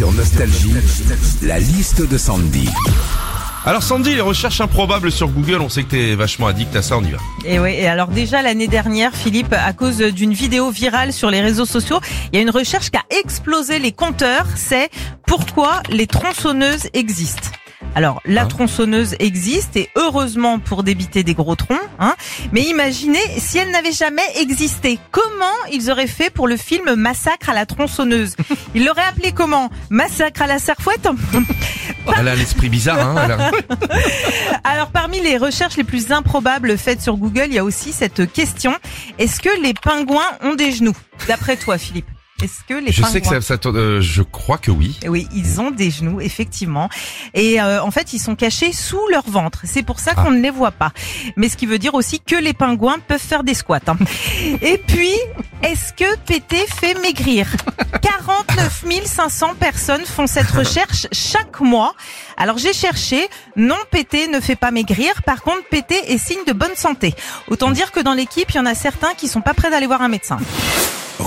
Sur Nostalgie, la liste de Sandy. Alors Sandy, les recherches improbables sur Google, on sait que t'es vachement addict à ça, on y va. Et oui, et alors déjà l'année dernière, Philippe, à cause d'une vidéo virale sur les réseaux sociaux, il y a une recherche qui a explosé les compteurs, c'est pourquoi les tronçonneuses existent. Alors, la Hein tronçonneuse existe et heureusement pour débiter des gros troncs. Hein. Mais imaginez si elle n'avait jamais existé. Comment ils auraient fait pour le film Massacre à la tronçonneuse? Ils l'auraient appelé comment? Massacre à la serfouette Elle a l'esprit bizarre, hein a- Alors parmi les recherches les plus improbables faites sur Google, il y a aussi cette question. Est-ce que les pingouins ont des genoux? D'après toi, Philippe, est-ce que les Je pingouins sais que ça, ça euh, je crois que oui. Eh Oui, ils ont des genoux, effectivement. Et euh, en fait, ils sont cachés sous leur ventre. C'est pour ça qu'on ne les voit pas. Mais ce qui veut dire aussi que les pingouins peuvent faire des squats. hein. Et puis, est-ce que PT fait maigrir? 49 500 personnes font cette recherche chaque mois. Alors j'ai cherché, non PT ne fait pas maigrir, par contre PT est signe de bonne santé. Autant dire que dans l'équipe, il y en a certains qui sont pas prêts d'aller voir un médecin.